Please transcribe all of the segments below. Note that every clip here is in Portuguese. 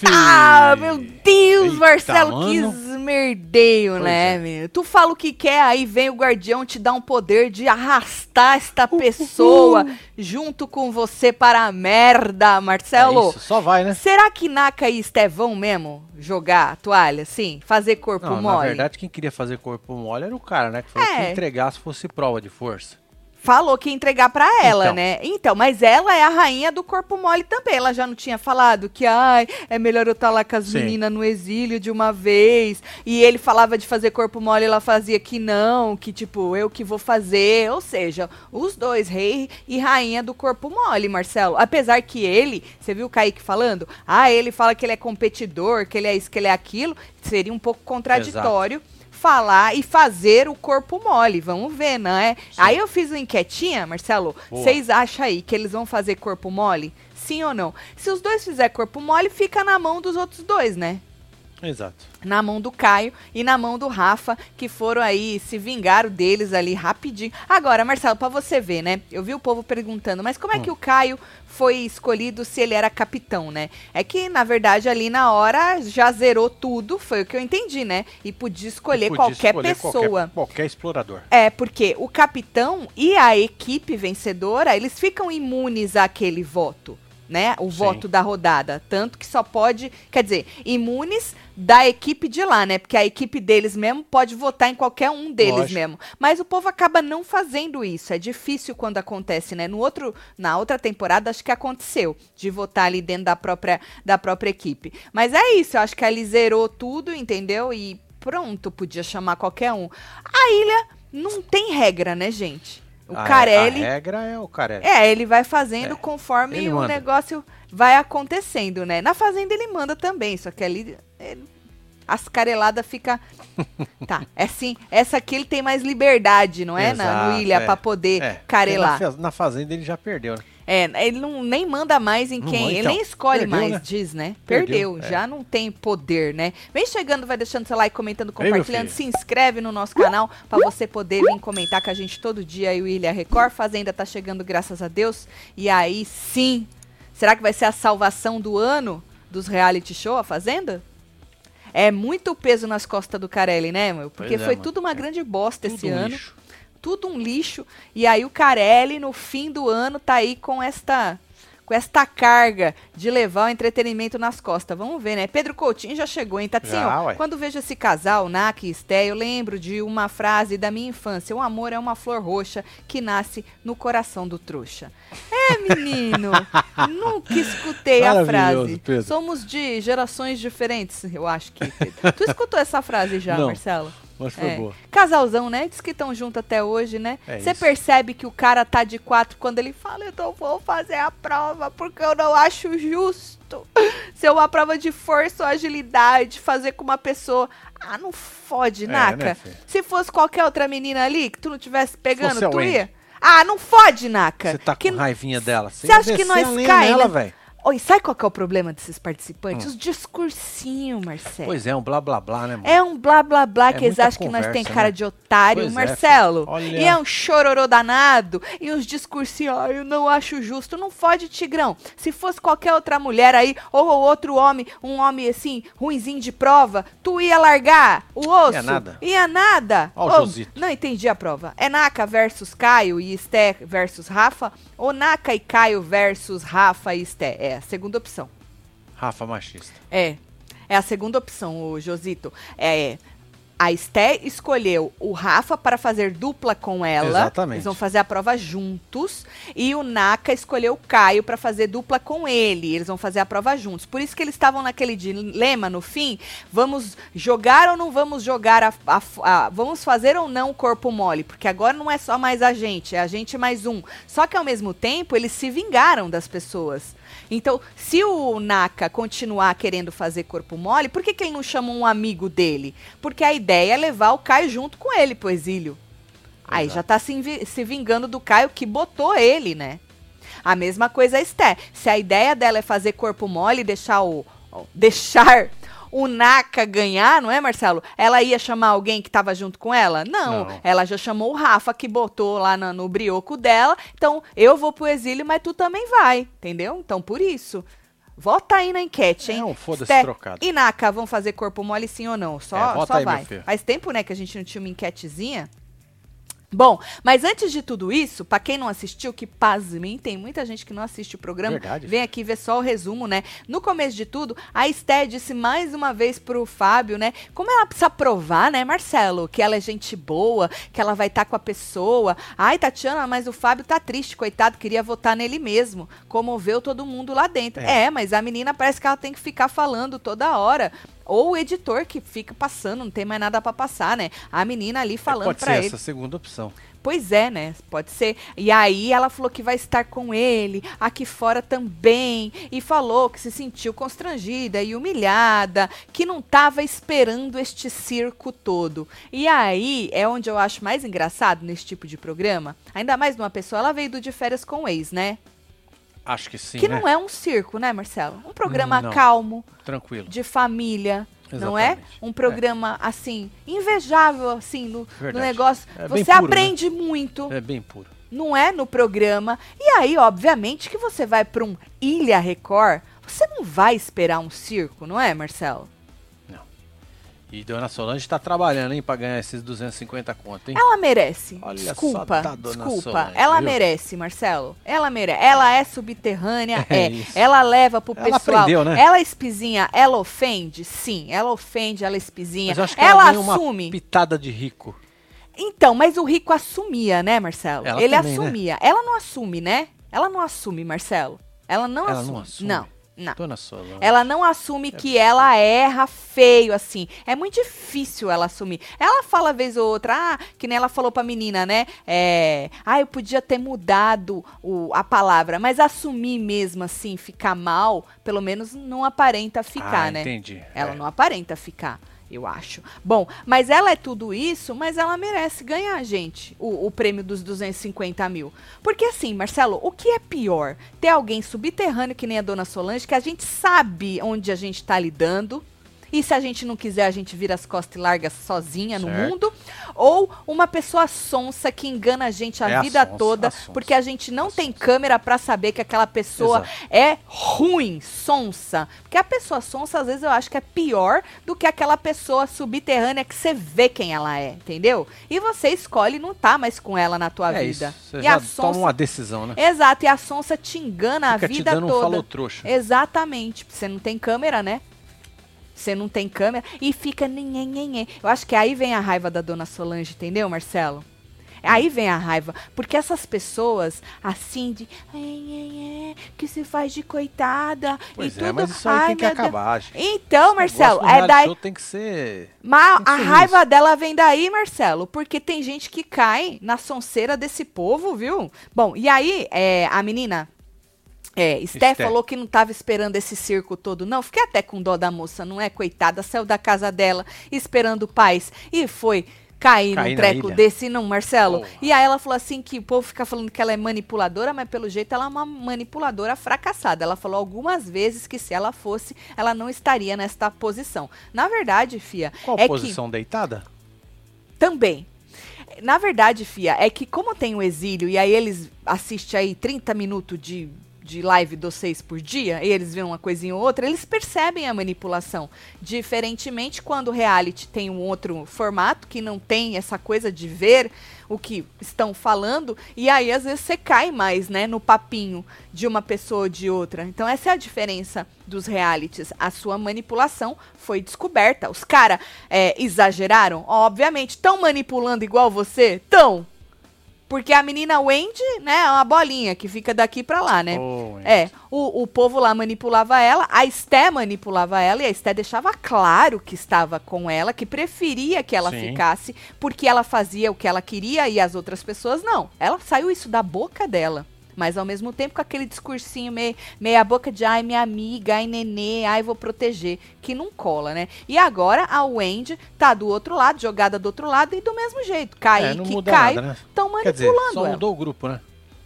filho. Ah, meu Deus, Eita, Marcelo, que mano. esmerdeio, Pois né, é. meu? Tu fala o que quer, aí vem o guardião te dar um poder de arrastar esta pessoa junto com você para a merda, É Marcelo. isso, só vai, né? Será que Naka e Estevão mesmo jogar a toalha, sim? Fazer corpo Não, na mole? verdade, quem queria fazer corpo mole era o cara, né? Que falou É. que entregar se fosse prova de força. Falou que ia entregar pra ela, Então. né? Então, mas ela é a rainha do corpo mole também. Ela já não tinha falado que, ai, é melhor eu estar lá com as Sim. meninas no exílio de uma vez. E ele falava de fazer corpo mole, ela fazia que não, que tipo, eu que vou fazer. Ou seja, os dois, rei e rainha do corpo mole, Marcelo. Apesar que ele, você viu o Kaique falando? Ah, ele fala que ele é competidor, que ele é isso, que ele é aquilo. Seria um pouco contraditório. Falar e fazer o corpo mole, vamos ver, né? Aí eu fiz uma enquetinha, Marcelo. Vocês acham aí que eles vão fazer corpo mole? Sim ou não? Se os dois fizerem corpo mole, fica na mão dos outros dois, né? Exato. Na mão do Caio e na mão do Rafa, que foram aí, se vingaram deles ali rapidinho. Agora, Marcelo, pra você ver, né? Eu vi o povo perguntando, mas como é Hum. que o Caio foi escolhido se ele era capitão, né? É que, na verdade, ali na hora já zerou tudo, foi o que eu entendi, né? E podia escolher Podia qualquer escolher pessoa. Qualquer, qualquer explorador. É, porque o capitão e a equipe vencedora, eles ficam imunes àquele voto, né? O Sim. voto da rodada. Tanto que só pode, quer dizer, imunes da equipe de lá, né? Porque a equipe deles mesmo pode votar em qualquer um deles Lógico. mesmo. Mas o povo acaba não fazendo isso. É difícil quando acontece, né? No outro, na outra temporada, acho que aconteceu de votar ali dentro da própria, da própria equipe. Mas é isso, eu acho que ali zerou tudo, entendeu? E pronto, podia chamar qualquer um. A ilha não tem regra, né, gente? O A- Carelli. A regra é o Carelli. É, ele vai fazendo É, conforme o negócio vai acontecendo, né? Na fazenda ele manda também, só que ali ele- as careladas fica Tá, é assim, essa aqui ele tem mais liberdade, não é? Na, no Exato, ilha é. pra poder É, carelar. Na, na fazenda ele já perdeu, né? É, ele não, nem manda mais em Não quem, manda, ele então. nem escolhe Perdeu, mais, né? diz, né? Perdeu, Perdeu, é. já não tem poder, né? Vem chegando, vai deixando seu like, comentando, compartilhando, filho. se inscreve no nosso canal pra você poder vir comentar com a gente todo dia aí o Ilha Record. Fazenda tá chegando, graças a Deus. E aí sim, será que vai ser a salvação do ano dos reality show, a Fazenda? É muito peso nas costas do Carelli, né, meu? Porque é, foi mano. tudo uma grande bosta Tudo esse um ano lixo. Tudo um lixo. E aí o Carelli, no fim do ano, tá aí com esta com esta carga de levar o entretenimento nas costas. Vamos ver, né? Pedro Coutinho já chegou, hein? Tatinho, Já, ué. quando vejo esse casal, Nak e Esté, eu lembro de uma frase da minha infância. O amor é uma flor roxa que nasce no coração do trouxa. É, menino! Nunca escutei a frase. Pedro. Somos de gerações diferentes, eu acho que. Pedro. Tu escutou essa frase já, Não. Marcelo? Mas foi É. boa. Casalzão, né? Diz que estão juntos até hoje, né? É Você isso. percebe que o cara tá de quatro quando ele fala, eu não vou fazer a prova porque eu não acho justo. Ser uma prova de força ou agilidade, fazer com uma pessoa. Ah, não fode, É, Naka. né? Se fosse qualquer outra menina ali que tu não tivesse pegando, tu ia. Ah, não fode, Naka. Você tá com Que- raivinha dela. Você acha que nós cai, nela, né? velho. Oi, sabe qual que é o problema desses participantes? Hum. Os discursinhos, Marcelo. Pois é, um blá blá blá, né, mano? É um blá blá blá É que eles acham que nós tem conversa, cara né? de otário, Pois é, Marcelo. Olha. E é um chororô danado. E uns discursinhos, ah, eu não acho justo. Não fode, Tigrão. Se fosse qualquer outra mulher aí, ou outro homem, um homem assim, ruinzinho de prova, tu ia largar o osso? Ia nada. Ia nada. Ó o Ô, Josito. não entendi a prova. É Naka versus Caio e Esté versus Rafa? Ou Naka e Caio versus Rafa e Esté? É a segunda opção. Rafa machista. É. É a segunda opção, o Josito. É. A Esté escolheu o Rafa para fazer dupla com ela. Exatamente. Eles vão fazer a prova juntos. E o Naka escolheu o Caio para fazer dupla com ele. Eles vão fazer a prova juntos. Por isso que eles estavam naquele dilema no fim. Vamos jogar ou não vamos jogar a, a- a- Vamos fazer ou não o corpo mole? Porque agora não é só mais a gente, é a gente mais um. Só que ao mesmo tempo eles se vingaram das pessoas. Então, se o Naka continuar querendo fazer corpo mole, por que, que ele não chama um amigo dele? Porque a ideia é levar o Caio junto com ele pro exílio. Aí já tá se, se vingando do Caio que botou ele, né? A mesma coisa a Esté. Se a ideia dela é fazer corpo mole e deixar o. deixar o Naka ganhar, não é, Marcelo? Ela ia chamar alguém que tava junto com ela? Não. Não. Ela já chamou o Rafa, que botou lá na- no brioco dela. Então, eu vou pro exílio, mas tu também vai, entendeu? Então, por isso. Vota aí na enquete, hein? É um foda-se trocado. E Naka, vão fazer corpo mole sim ou não? Só, É, só aí, vai. Faz tempo, né, que a gente não tinha uma enquetezinha. Bom, mas antes de tudo isso, pra quem não assistiu, que pasmem, tem muita gente que não assiste o programa. Verdade. Vem aqui ver só o resumo, né? No começo de tudo, a Esté disse mais uma vez pro Fábio, né? Como ela precisa provar, né, Marcelo? Que ela é gente boa, que ela vai estar com a pessoa. Ai, Tatiana, mas o Fábio tá triste, coitado, queria votar nele mesmo. Comoveu todo mundo lá dentro. É. É, mas a menina parece que ela tem que ficar falando toda hora. Ou o editor que fica passando, não tem mais nada pra passar, né? A menina ali falando Pode pra ser ele. essa segunda opção. Pois é, né? Pode ser. E aí ela falou que vai estar com ele aqui fora também. E falou que se sentiu constrangida e humilhada, que não estava esperando este circo todo. E aí é onde eu acho mais engraçado nesse tipo de programa. Ainda mais numa pessoa, ela veio do de férias com o ex, né? Acho que sim, que né? não é um circo, né, Marcelo? Um programa Não. calmo, Tranquilo. de família. Não é? Exatamente. Um programa, assim, invejável, assim, no, no negócio. É Você puro, né? aprende muito É bem puro. não é no programa. E aí, obviamente, que você vai para um Ilha Record, você não vai esperar um circo, não é, Marcelo? E Dona Solange tá trabalhando, hein, pra ganhar esses 250 conto, hein? Ela merece. Olha desculpa, dona desculpa. Solange, ela viu? merece, Marcelo. Ela merece. Ela é subterrânea, É é. Ela leva pro Ela pessoal. aprendeu, né? Ela espizinha, ela ofende? Sim, ela ofende, ela espizinha. Mas eu acho que ela ela, assume. uma pitada de rico. Então, mas o rico assumia, né, Marcelo? Ela Ele também, né? assumia. Ela não assume, né? Ela não assume, Marcelo. Ela não Ela assume. não assume? Não, não. Dona Solange. Ela não assume que ela erra feio, assim. É muito difícil ela assumir. Ela fala vez ou outra, ah, que nem ela falou pra menina, né? É, ah, eu podia ter mudado o- a palavra, mas assumir mesmo, assim, ficar mal, pelo menos não aparenta ficar, ah, né? entendi. Ela É. não aparenta ficar, eu acho. Bom, mas ela é tudo isso, mas ela merece ganhar, gente, o, o prêmio dos 250 mil. Porque assim, Marcelo, o que é pior? Ter alguém subterrâneo que nem a dona Solange, que a gente sabe onde a gente tá lidando. E se a gente não quiser, a gente vira as costas e larga sozinha no Certo. mundo. Ou uma pessoa sonsa que engana a gente a É a vida sonsa, toda, a sonsa. porque a gente não tem câmera pra saber que aquela pessoa Exato. é ruim, sonsa. Porque a pessoa sonsa, às vezes, eu acho que é pior do que aquela pessoa subterrânea que você vê quem ela é, entendeu? E você escolhe não tá mais com ela na tua É vida. isso. Você e já a toma sonsa. uma decisão, né? Exato, e a sonsa te engana Fica a te vida dando um toda. falou trouxa. Exatamente. Você não tem câmera, né? Você não tem câmera e fica nhenhenhenhen. Eu acho que aí vem a raiva da dona Solange, entendeu, Marcelo? Aí vem a raiva, porque essas pessoas assim de "Ai, ai, ai", que se faz de coitada Pois e é, tudo. mas isso aí Ai, tem que acabar, gente. Então, Marcelo, é daí. tem que ser... Mas Tem que a ser raiva dela vem daí, Marcelo, porque tem gente que cai na sonceira desse povo, viu? Bom, e aí, é, a menina, é, Esté falou que não tava esperando esse circo todo, não. Fiquei até com dó da moça, não é? Coitada, saiu da casa dela esperando paz e foi cair Cair num treco ilha. desse, não, Marcelo. Porra. E aí ela falou assim que o povo fica falando que ela é manipuladora, mas pelo jeito ela é uma manipuladora fracassada. Ela falou algumas vezes que se ela fosse, ela não estaria nesta posição. Na verdade, Fia, Qual é que posição deitada? também. Na verdade, Fia, é que como tem o exílio e aí eles assistem aí 30 minutos de, de live dos seis por dia, e eles veem uma coisinha ou outra, eles percebem a manipulação. Diferentemente quando o reality tem um outro formato, que não tem essa coisa de ver o que estão falando, e aí às vezes você cai mais, né, no papinho de uma pessoa ou de outra. Então essa é a diferença dos realities. A sua manipulação foi descoberta. Os caras exageraram? Obviamente. Estão manipulando igual você? Tão. Porque a menina Wendy, né, é uma bolinha que fica daqui pra lá, né? Oh. É, o, o povo lá manipulava ela, a Esté manipulava ela e a Esté deixava claro que estava com ela, que preferia que ela Sim. ficasse, porque ela fazia o que ela queria e as outras pessoas não. Ela saiu isso da boca dela. Mas ao mesmo tempo com aquele discursinho meio, meia boca de ai, minha amiga, ai, nenê, ai, vou proteger, que não cola, né? E agora a Wendy tá do outro lado, jogada do outro lado, e do mesmo jeito. É, Kaique não e muda Caio nada, né? estão Quer dizer, manipulando só ela. mudou o grupo, né?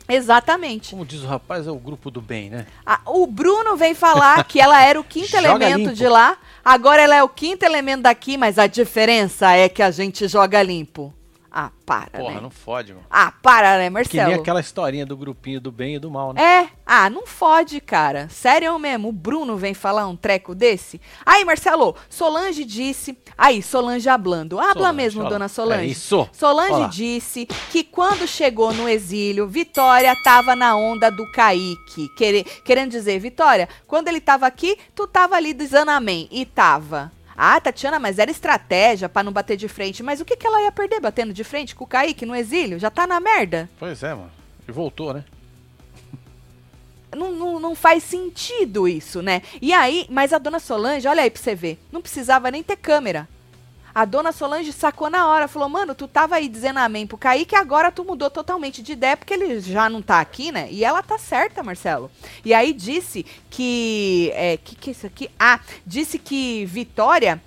Exatamente. Como diz o rapaz, é o grupo do bem, né? Ah, o Bruno vem falar que ela era o quinto elemento limpo. de lá, agora ela é o quinto elemento daqui, mas a diferença é que a gente joga limpo. Ah, para, Porra, né? não fode, mano. Ah, para, né, Que Marcelo? nem aquela historinha do grupinho do bem e do mal, né? É, ah, não fode, cara. Sério mesmo, o Bruno vem falar um treco desse? Aí, Marcelo, Solange disse. Aí, Solange hablando. Habla Solange, mesmo, dona Solange. É isso. Solange Olha lá. disse que quando chegou no exílio, Vitória tava na onda do Kaique. Quere- querendo dizer, Vitória, quando ele tava aqui, tu tava ali dizendo amém. E tava. Ah, Tatiana, mas era estratégia pra não bater de frente. Mas o que, que ela ia perder batendo de frente com o Kaique no exílio? Já tá na merda. Pois é, mano. E voltou, né? Não, não, não faz sentido isso, né? E aí, mas a dona Solange, olha aí pra você ver, não precisava nem ter câmera. A dona Solange sacou na hora, falou, mano, tu tava aí dizendo amém pro Kaique, agora tu mudou totalmente de ideia, porque ele já não tá aqui, né? E ela tá certa, Marcelo. E aí disse que. É, que que é isso aqui? Ah, disse que Vitória,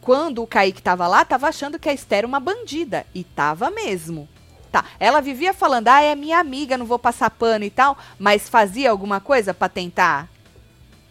quando o Kaique tava lá, tava achando que a Esther era uma bandida. E tava mesmo. Tá, ela vivia falando, ah, é minha amiga, não vou passar pano e tal, mas fazia alguma coisa pra tentar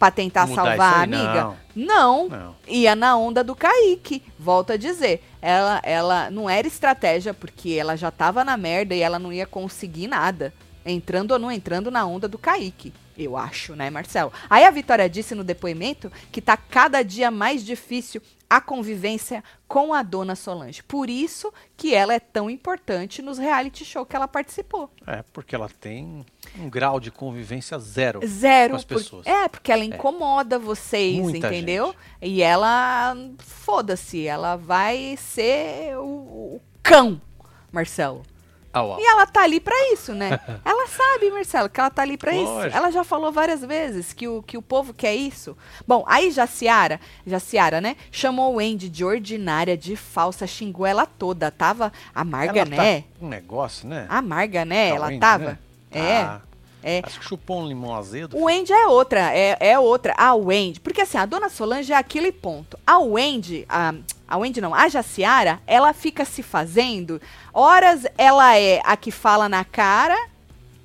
para tentar Mudar salvar a amiga? Não. Não. Ia na onda do Kaique. Volto a dizer, ela ela não era estratégia porque ela já tava na merda e ela não ia conseguir nada, entrando ou não entrando na onda do Kaique. Eu acho, né, Marcelo? Aí a Vitória disse no depoimento que tá cada dia mais difícil a convivência com a dona Solange. Por isso que ela é tão importante nos reality show que ela participou. É, porque ela tem um grau de convivência zero. Zero. com as por- pessoas. É, porque ela incomoda vocês, Muita entendeu? E ela, foda-se, ela vai ser o, o cão, Marcelo. Au, au. E ela tá ali pra isso, né? ela sabe, Marcelo, que ela tá ali pra isso. Ela já falou várias vezes que o, que o povo quer isso. Bom, aí Jaciara, Jaciara, né? Chamou o Andy de ordinária, de falsa, xingou ela toda. Tava amarga, Ela né? tá um negócio, né? Amarga, né? Tá ela ruim, tava. né? É. Tá. É. Acho que chupou um limão azedo. O Wendy é outra, é, é outra. A Wendy, porque assim, a dona Solange é aquilo e ponto. A Wendy, a, a Wendy não, a Jaciara, ela fica se fazendo. Horas ela é a que fala na cara,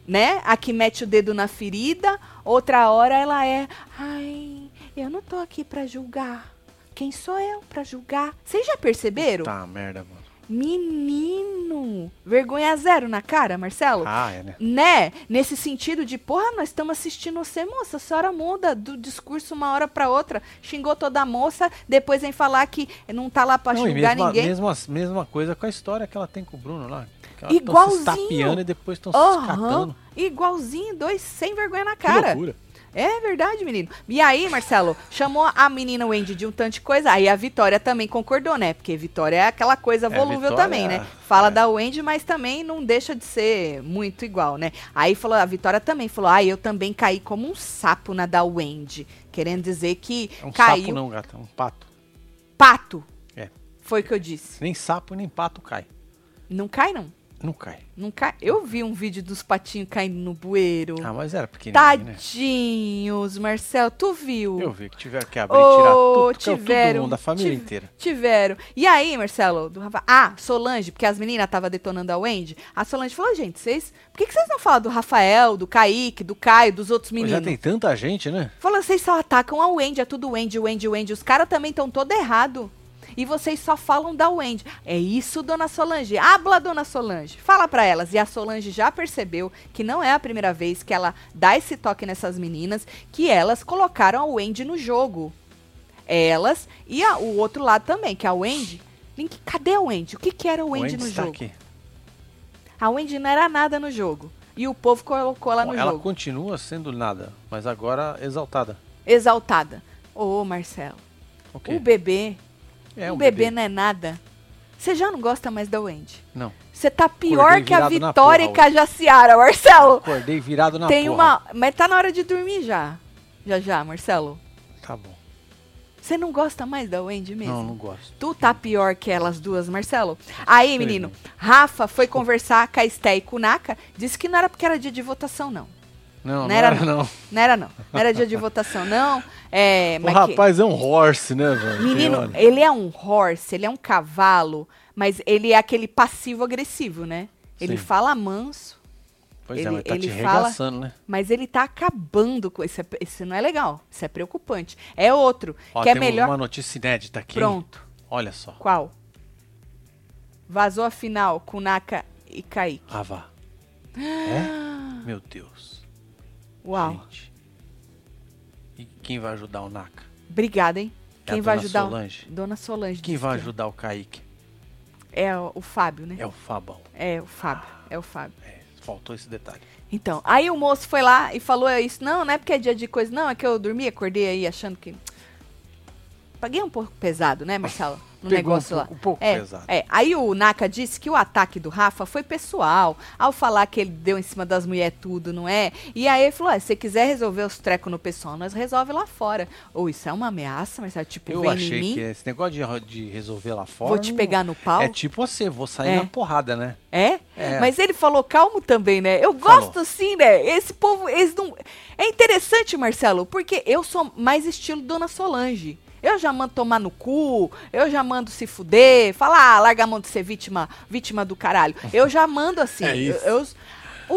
né? A que mete o dedo na ferida. Outra hora ela é, ai, eu não tô aqui pra julgar. Quem sou eu pra julgar? Vocês já perceberam? Tá, merda, mano. Menino, vergonha zero na cara, Marcelo. Ah, é, né? Né? Nesse sentido de, porra, nós estamos assistindo você, moça. A senhora muda do discurso uma hora pra outra. Xingou toda a moça, depois vem falar que não tá lá pra Não, julgar mesma, ninguém. mesma, mesma coisa com a história que ela tem com o Bruno lá. Que Igualzinho. se tapeando e depois estão se Aham, catando. igualzinho, dois sem vergonha na Que cara. loucura. É verdade, menino. E aí, Marcelo, chamou a menina Wendy de um tanto de coisa. Aí a Vitória também concordou, né? Porque Vitória é aquela coisa É, volúvel Vitória, também, né? Fala é. da Wendy, mas também não deixa de ser muito igual, né? Aí falou, a Vitória também falou: "Ah, eu também caí como um sapo na da Wendy", querendo dizer que É um caiu sapo não, gata. É um pato. pato. É. Foi o que eu disse. Nem sapo nem pato cai. Não cai não. Não cai. Não cai. Eu vi um vídeo dos patinhos caindo no bueiro. Ah, mas era pequenininho, né? Tadinhos, Marcel, tu viu? Eu vi que tiveram que abrir e tirar Ô, tudo. Tiveram, todo mundo, a família tive- inteira. Tiveram. E aí, Marcelo, do. Ah, Solange, porque as meninas estavam detonando a Wendy. A Solange falou, gente, vocês. Por que, vocês não falam do Rafael, do Kaique, do Caio, dos outros Pô, Já meninos? tem tanta gente, né? Falou, vocês só atacam a Wendy, é tudo Wendy, Wendy, Wendy. Os caras também estão todo errado. E vocês só falam da Wendy. É isso, dona Solange. Habla, dona Solange. Fala pra elas. E a Solange já percebeu que não é a primeira vez que ela dá esse toque nessas meninas, que elas colocaram a Wendy no jogo. Elas e a- o outro lado também, que é a Wendy. Link, cadê a Wendy? O que, que era a Wendy Andy no jogo? aqui. A Wendy não era nada no jogo. E o povo colocou ela no ela jogo. continua sendo nada, mas agora exaltada. Exaltada. Ô, Marcelo. O quê? O bebê É um um bebê, bebê. não é nada. Você já não gosta mais da Wendy. Não. Você tá pior que a Vitória porra e que a Jaciara, Marcelo. Acordei virado na Tem porra. uma. Mas tá na hora de dormir já. Já já, Marcelo. Tá bom. Você não gosta mais da Wendy mesmo? Não, não gosto. Tu tá pior que elas duas, Marcelo? Aí, menino. Rafa foi conversar com a Esté e com o Naka. Disse que não era porque era dia de votação, não. Não, Não não, era era não. Não era, não. Não era dia de votação, não. É, O mas que- rapaz é um horse, né, velho? Menino, ele é um horse, ele é um cavalo, mas ele é aquele passivo-agressivo, né? Ele Sim. fala manso, Pois é, ele- mas tá te ele fala- regaçando, né? mas ele tá acabando com isso. Isso não é legal, isso é preocupante. É outro, Ó, que é melhor. uma notícia inédita aqui. Pronto. Olha só. Qual? vazou a final com Naka e Kaique. Ah, vá. É? Meu Deus. Uau. Gente. E quem vai ajudar o Naka? Obrigada, hein? É Quem vai ajudar? o- Solange? Dona Solange. Quem vai que é. ajudar o Kaique? É o, o Fábio, né? É o Fabão. É o Fábio. É o Fábio. É, faltou esse detalhe. Então, aí o moço foi lá e falou isso. Não, não é porque é dia de coisa. Não, é que eu dormi, acordei aí achando que. Paguei um pouco pesado, né, Marcelo? No Pegou negócio um lá. pouco, um pouco É, pesado. é. Aí o Naka disse que o ataque do Rafa foi pessoal, ao falar que ele deu em cima das mulheres tudo, não é? E aí ele falou: "Ah, se você quiser resolver os trecos no pessoal, nós resolve lá fora. Ou isso é uma ameaça, mas tipo, Eu vem em achei mim, que esse negócio de, de resolver lá fora. vou te pegar no pau. É tipo você, vou sair É. na porrada, né? É? É. Mas ele falou calmo também, né? Eu Falou. gosto assim, né? Esse povo, eles não. É interessante, Marcelo, porque eu sou mais estilo Dona Solange. Eu já mando tomar no cu, eu já mando se fuder, falar, ah, larga a mão de ser vítima, vítima do caralho. Eu já mando assim. É isso. Eu- eu-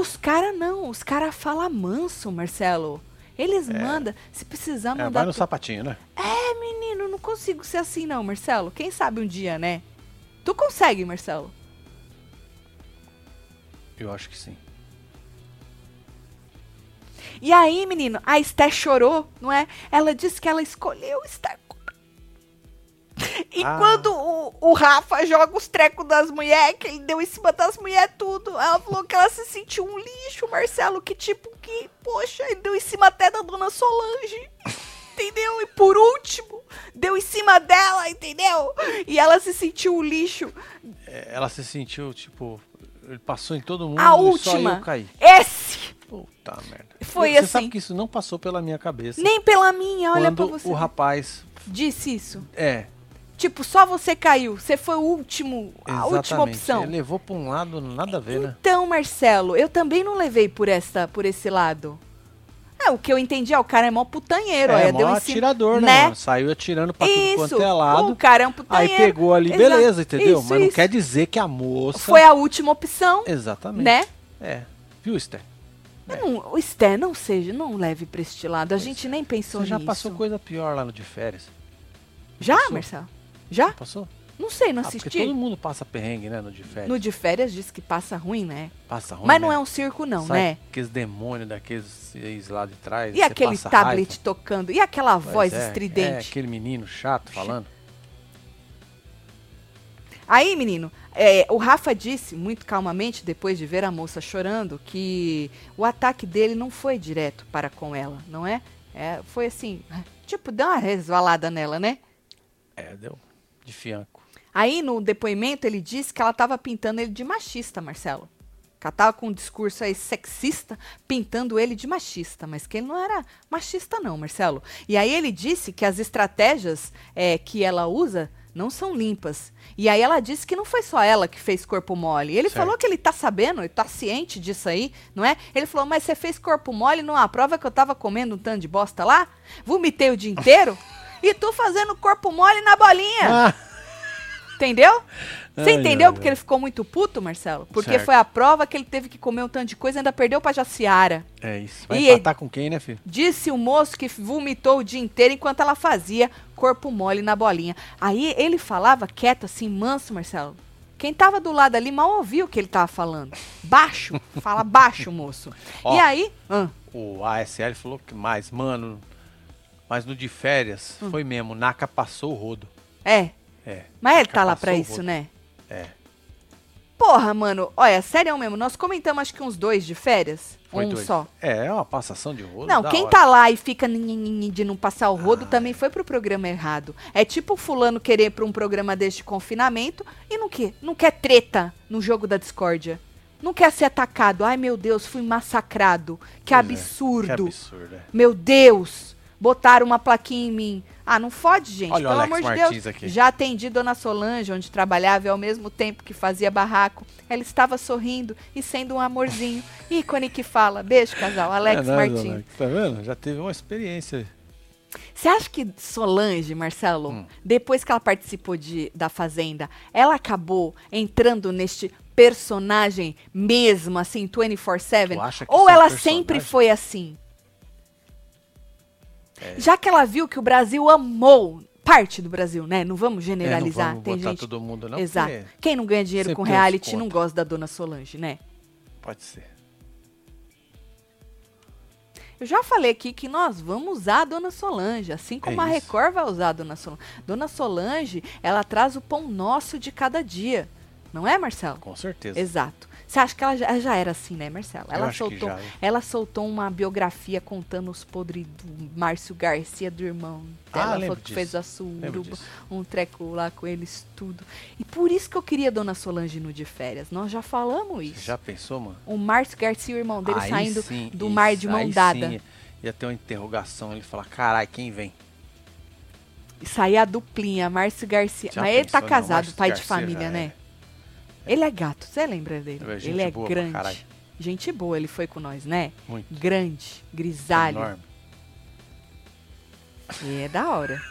os caras não, os caras falam manso, Marcelo. Eles mandam, se precisar É, mandar. vai no tu- sapatinho, né? É, menino, não consigo ser assim não, Marcelo. Quem sabe um dia, né? Tu consegue, Marcelo? Eu acho que sim. E aí, menino, a Esté chorou, não é? Ela disse que ela escolheu estar. E Ah. quando o, o Rafa joga os trecos das mulheres, que ele deu em cima das mulheres tudo, ela falou que ela se sentiu um lixo, Marcelo, que tipo que, poxa, ele deu em cima até da dona Solange. Entendeu? E por último, deu em cima dela, entendeu? E ela se sentiu um lixo. É, Ela se sentiu, tipo, ele passou em todo mundo A e só última. eu caí. Esse! Puta merda. Foi Você assim. sabe que isso não passou pela minha cabeça. Nem pela minha, olha pra você. o rapaz... Disse isso. É, Tipo, só você caiu. Você foi o último, a última exatamente. opção. Ele levou pra um lado, nada a ver, né? Então, Marcelo, eu também não levei por essa, por esse lado. É, o que eu entendi é o cara é mó putanheiro, É, deu mó atirador, né? né? Saiu atirando pra tudo Isso. quanto é lado. O cara é um Aí putanheiro. pegou ali, Exato. beleza, entendeu? Isso, Mas não isso. quer dizer que a moça... Foi a última opção, Exatamente. né? É. Viu, Esther? Eu não- o Sté, não seja, não leve pra este lado. A gente nem pensou Você já nisso. passou coisa pior lá no de férias. Já? Marcelo? Já? Passou? Não sei, não Ah, porque assisti. todo mundo passa perrengue, né, no de férias. No de férias diz que passa ruim, né? Passa ruim, Mas não né? é um circo, não, Sai né? aqueles demônios daqueles lá de trás. E aquele tablet raiva. tocando? E aquela Pois voz é, estridente? É, aquele menino chato falando. Aí, menino, é, o Rafa disse muito calmamente, depois de ver a moça chorando, que o ataque dele não foi direto para com ela, não é? É, foi assim, tipo, deu uma resvalada nela, né? É, deu de fianco. Aí, no depoimento, ele disse que ela estava pintando ele de machista, Marcelo. Que ela tava com um discurso aí sexista, pintando ele de machista, mas que ele não era machista não, Marcelo. E aí ele disse que as estratégias é, que ela usa não são limpas. E aí ela disse que não foi só ela que fez corpo mole. Ele Certo. falou que ele tá sabendo, ele tá ciente disso aí, não é? Ele falou, mas você fez corpo mole numa prova que eu tava comendo um tanto de bosta lá? Vomitei o dia inteiro? e tu fazendo corpo mole na bolinha. Ah, Entendeu? Você Ai, entendeu ai, porque ai. ele ficou muito puto, Marcelo? Porque Certo. foi a prova que ele teve que comer um tanto de coisa e ainda perdeu pra Jaciara. é isso. Vai E empatar com quem, né, filho? Disse o moço que vomitou o dia inteiro enquanto ela fazia corpo mole na bolinha. Aí ele falava quieto, assim, manso, Marcelo. Quem tava do lado ali mal ouviu o que ele tava falando. Baixo. Fala baixo, moço. Ó. E aí... ah, O ASL falou que mais, mano. Mas no de férias, Hum. foi mesmo. Naka passou o rodo. é. É. Mas ele tá lá pra isso, né? É. Porra, mano. Olha, sério mesmo. Nós comentamos acho que uns dois de férias. Foi um doido. só. É, é uma passação de rodo. Não, quem hora. Ah. tá lá e fica de não passar o rodo também foi pro programa errado. É tipo o fulano querer pra um programa deste de confinamento e não quer, não quer treta no jogo da discórdia. Não quer ser atacado. Ai, meu Deus, fui massacrado. Que Pois é, absurdo. Que absurdo, é. Meu Deus, botaram uma plaquinha em mim. Ah, não fode, gente. Olha o Pelo Alex amor de Martins Deus. aqui. Já atendi Dona Solange, onde trabalhava e ao mesmo tempo que fazia barraco. Ela estava sorrindo e sendo um amorzinho. Ícone que fala. Beijo, casal. Alex é nada, Martins. Alex. Tá vendo? Já teve uma experiência. Você acha que Solange, Marcelo, Hum. depois que ela participou de, da Fazenda, ela acabou entrando neste personagem mesmo, assim, 24-7? Tu acha que Ou ela personagem? sempre foi assim? É. Já que ela viu que o Brasil amou, parte do Brasil, né? Não vamos É, generalizar. não vamos Tem gente. todo mundo, não. Exato. Quem não ganha dinheiro com reality não gosta da dona Solange, né? Pode ser. Eu já falei aqui que nós vamos usar a Dona Solange, assim como É a. Record vai usar a Dona Solange. Dona Solange, ela traz o pão nosso de cada dia. Não é, Marcelo? Com certeza. Exato. Você acha que ela já, ela já era assim, né, Marcelo? Eu Ela soltou, já, ela soltou uma biografia contando os podres do Márcio Garcia, do irmão Ah, dela. lembro falou que disso. fez a suruba, um treco lá com eles, tudo. E por isso que eu queria Dona Solange no de férias. Nós já falamos Você isso. já pensou, mano? O Márcio Garcia, o irmão dele, Aí saindo sim, do isso, mar de mão dada. sim ia ter uma interrogação. Ele fala, carai, quem vem? E sair a duplinha, Márcio Garcia. Já Mas ele tá pensou, não? casado, pai de Garcia família, já né? é. Ele é gato, você lembra dele? É ele é pra grande. Gente boa, ele foi com nós, né? Muito. Grande, grisalho. Enorme. E é da hora.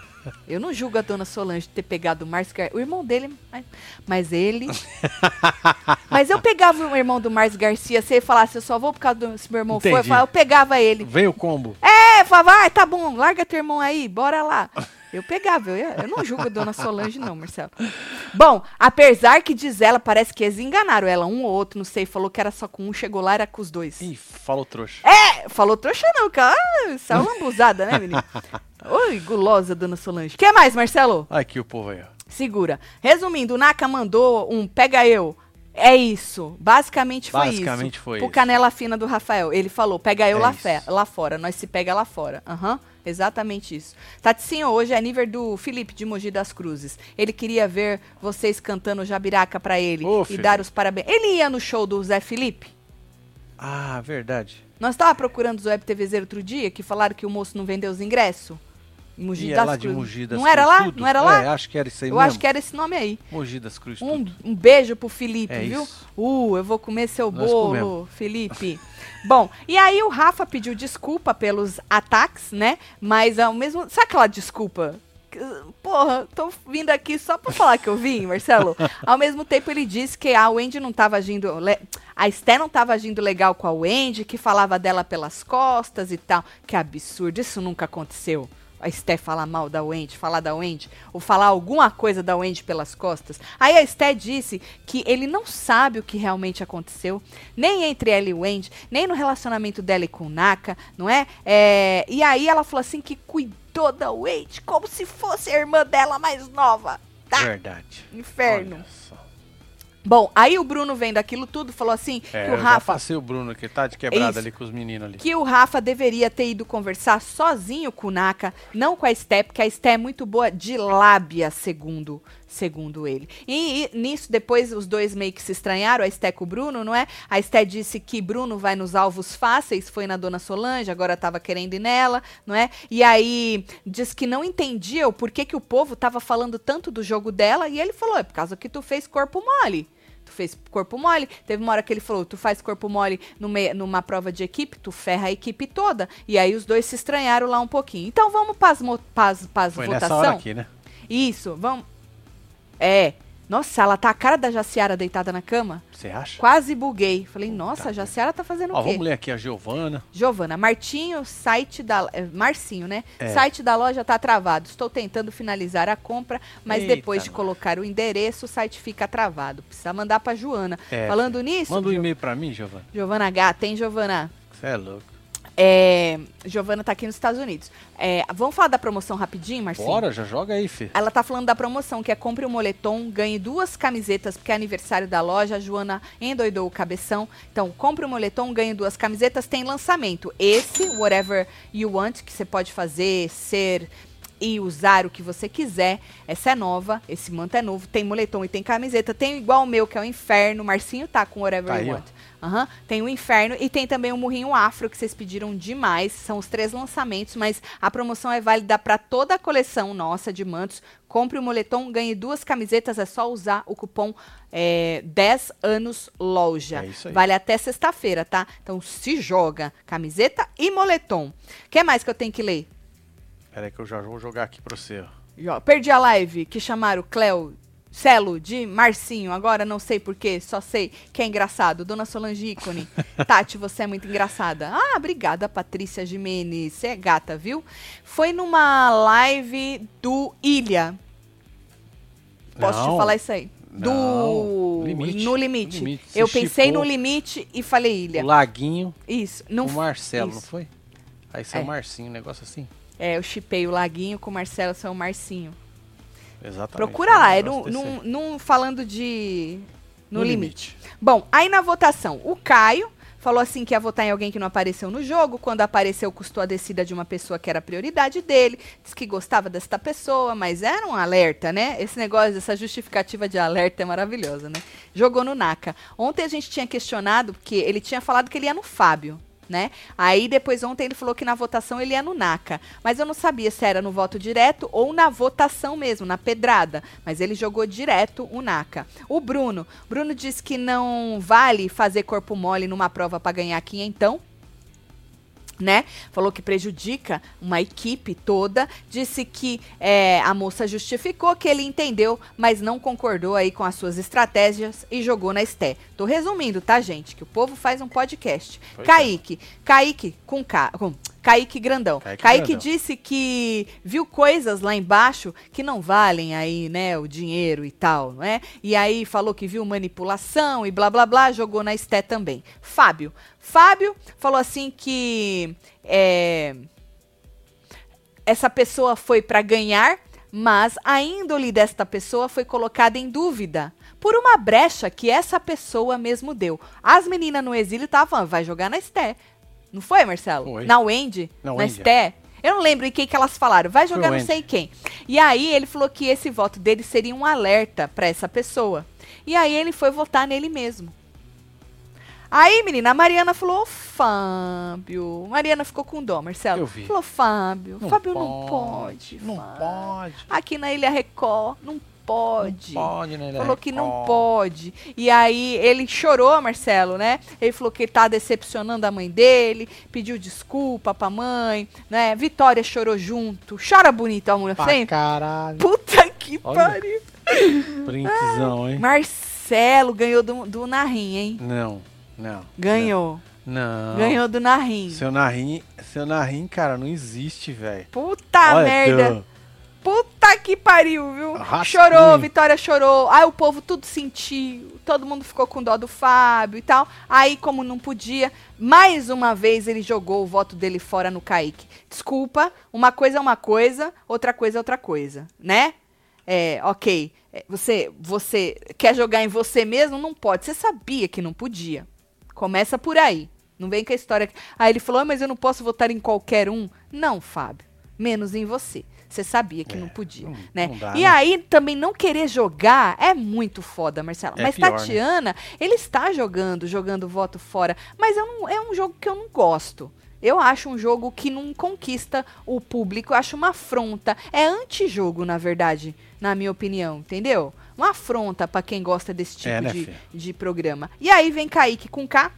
Eu não julgo a dona Solange ter pegado o Márcio Garcia. O irmão dele. mas- ele. mas eu pegava o irmão do Márcio Garcia, se ele falasse, eu só vou por causa do. Se meu irmão foi, eu, Entendi. falava, eu pegava ele. Veio o combo. É, falava, vai, tá bom, larga teu irmão aí, bora lá. Eu pegava, eu, eu não julgo a dona Solange, não, Marcelo. Bom, apesar que diz ela, parece que eles enganaram ela, um ou outro, não sei, falou que era só com um, chegou lá, era com os dois. Ih, falou trouxa. É, falou trouxa não, cara. Ah, Saiu lambuzada, né, menino? Oi, gulosa, dona Solange. que mais, Marcelo? Aqui o povo aí, ó. Segura. Resumindo, o Naka mandou um pega eu. É isso. Basicamente foi Basicamente isso. foi Pro isso. canela fina do Rafael. Ele falou, pega eu É lá, lá fora. Nós se pega lá fora. Aham. Exatamente isso. Taticinho, hoje é nível do Felipe de Mogi das Cruzes. Ele queria ver vocês cantando Jabiraca pra ele Ô, e Felipe. dar os parabéns. Ele ia no show do Zé Felipe? Ah, verdade. Nós tava procurando os web TVZ outro dia que falaram que o moço não vendeu os ingressos. Mogi E é das lá de. Mogi das Não era Cruzes, lá? tudo? Não era lá? É, acho que era isso aí Eu mesmo. acho que era esse nome aí. Mogi das Cruzes, Um, tudo. um beijo pro Felipe, É viu? isso. Uh, eu vou comer seu Nós bolo, comemos. Felipe. Bom, e aí o Rafa pediu desculpa pelos ataques, né? Mas ao mesmo. Sabe aquela desculpa? Porra, tô vindo aqui só pra falar que eu vim, Marcelo. Ao mesmo tempo, ele disse que a Wendy não tava agindo. A Esté não tava agindo legal com a Wendy, que falava dela pelas costas e tal. Que absurdo, isso nunca aconteceu. A Esté falar mal da Wendy, falar da Wendy, ou falar alguma coisa da Wendy pelas costas. Aí a Esté disse que ele não sabe o que realmente aconteceu, nem entre ela e Wendy, nem no relacionamento dela e com o Naka, não é? É, E aí ela falou assim que cuidou da Wendy como se fosse a irmã dela mais nova. Tá? Verdade. Inferno. Olha só. Bom, aí o Bruno vendo aquilo tudo falou assim É, que o eu já Rafa o Bruno, que tá de quebrada Isso. ali com os meninos ali. que o Rafa deveria ter ido conversar sozinho com o Naka, não com a Sté, porque a Sté é muito boa de lábia, segundo, segundo ele. E, e nisso, depois os dois meio que se estranharam, a Sté com o Bruno, não é? A Sté disse que Bruno vai nos alvos fáceis, foi na Dona Solange, agora tava querendo ir nela, não é? E aí diz que não entendia o porquê que o povo tava falando tanto do jogo dela, e ele falou, é por causa que tu fez corpo mole. Tu fez corpo mole. Teve uma hora que ele falou: tu faz corpo mole numa, numa prova de equipe, tu ferra a equipe toda. E aí os dois se estranharam lá um pouquinho. Então vamos para as Foi nessa votação? hora aqui, né? Isso, vamos. É. Nossa, ela tá a cara da Jaciara deitada na cama. Você acha? Quase buguei. Falei, Puta nossa, a. Jaciara tá fazendo Ó, o quê? vamos ler aqui a Giovana. Giovana, Martinho, site da. é, Marcinho, né? É. Site da loja tá travado. Estou tentando finalizar a compra, mas Eita, depois de colocar o endereço, o site fica travado. Precisa mandar pra Joana. É, Falando nisso. Manda um e-mail pra mim, Giovana. Giovana Gata, hein, Giovana? Você é louco. É, Giovana tá aqui nos Estados Unidos. É, vamos falar da promoção rapidinho, Marcinho? Bora, já joga aí, Fê. Ela tá falando da promoção, que é compre um moletom, ganhe duas camisetas, porque é aniversário da loja. A Joana endoidou o cabeção. Então, compre um moletom, ganhe duas camisetas. Tem lançamento. Esse, Whatever You Want, que você pode fazer, ser e usar o que você quiser. Essa é nova, esse manto é novo. Tem moletom e tem camiseta. Tem igual o meu, que é o Inferno. Marcinho tá com Whatever Tá You aí, ó. Aham, Tem o Inferno e tem também o Murrinho Afro, que vocês pediram demais. São os três lançamentos, mas a promoção é válida para toda a coleção nossa de mantos. Compre o moletom, ganhe duas camisetas, é só usar o cupom é, 10 anos loja. É. Vale até sexta-feira, tá? Então se joga camiseta e moletom. O que mais que eu tenho que ler? Pera aí que eu já vou jogar aqui pra você, Perdi a live que chamaram Cleo Celo de Marcinho, agora não sei porquê, só sei que é engraçado. Dona Solange ícone. Tati, você é muito engraçada. Ah, obrigada, Patrícia Jimenez. Você é gata, viu? Foi numa live do Ilha. Posso Não. te falar isso aí? Do. Não, Limite. No limite. Limite. Eu pensei chipou no limite e falei Ilha. O Laguinho, Isso. Não o Marcelo, não isso. foi? Aí saiu É. o Marcinho, um negócio assim. É, eu chipei o Laguinho com o Marcelo São Marcinho. Exatamente. Procura lá, é no, aí. num- num falando de. No, limite. Bom, aí na votação, o Caio falou assim que ia votar em alguém que não apareceu no jogo. Quando apareceu, custou a descida de uma pessoa que era prioridade dele. Disse que gostava desta pessoa, mas era um alerta, né? Esse negócio, essa justificativa de alerta é maravilhosa, né? Jogou no Naka. Ontem a gente tinha questionado, porque ele tinha falado que ele ia no Fábio. Né? Aí depois ontem ele falou que na votação ele ia no Naka, mas eu não sabia se era no voto direto ou na votação mesmo, na pedrada, mas ele jogou direto o Naka. O Bruno, Bruno disse que não vale fazer corpo mole numa prova para ganhar quinhentão, né? Falou que prejudica uma equipe toda. Disse que é, a moça justificou que ele entendeu, mas não concordou aí com as suas estratégias e jogou na Esté. Tô resumindo, tá, gente? Que o povo faz um podcast. Pois é. Kaique, Kaique com K. Com, Kaique Grandão. Kaique Kaique, Grandão. disse que viu coisas lá embaixo que não valem aí, né, o dinheiro e tal, não é? E aí falou que viu manipulação e blá blá blá, jogou na Esté também. Fábio. Fábio falou assim que é, essa pessoa foi para ganhar, mas a índole desta pessoa foi colocada em dúvida por uma brecha que essa pessoa mesmo deu. As meninas no exílio estavam falando, vai jogar na Esté. Não foi, Marcelo? Foi. Na Wendy? Na Na Wendy. Esté? Eu não lembro em quem que elas falaram. Vai jogar não sei quem. E aí ele falou que esse voto dele seria um alerta para essa pessoa. E aí ele foi votar nele mesmo. Aí, menina, a Mariana falou, "Ô, Fábio. Mariana ficou com dó, Marcelo. Eu vi. Falou, Fábio. Não Fábio não pode. Não Fábio. pode. Aqui na Ilha Record, não pode. Não pode, né? Falou que não pode. E aí ele chorou, Marcelo, né? Ele falou que tá decepcionando a mãe dele, pediu desculpa pra mãe, né? Vitória chorou junto. Chora bonito a mulher Pra sempre. caralho. Puta que Olha. pariu. Hein? Marcelo ganhou do, do Narim, hein? Não, não. Ganhou. Não. Ganhou do Narim. Seu Narim, seu Narim, cara, não existe, velho. Puta Olha, merda. teu- Puta que pariu, viu? Chorou, Vitória chorou. Aí o povo tudo sentiu. Todo mundo ficou com dó do Fábio e tal. Aí, como não podia, mais uma vez ele jogou o voto dele fora no Kaique. Desculpa, uma coisa é uma coisa, outra coisa é outra coisa, né? É, ok. É, Você, você quer jogar em você mesmo? Não pode. Você sabia que não podia. Começa por aí. Não vem com a história. Aí ele falou, "Ah, mas eu não posso votar em qualquer um. Não, Fábio. Menos em você. Você sabia que É, não podia, não- né? não dá, e né? aí também não querer jogar é muito foda, Marcelo. É mas pior, né? Tatiana, ele está jogando, jogando voto fora, mas eu não, é um jogo que eu não gosto. Eu acho um jogo que não conquista o público, eu acho uma afronta. É antijogo, na verdade, na minha opinião, entendeu? Uma afronta pra quem gosta desse tipo É, né, de, de programa. E aí vem Kaique com K,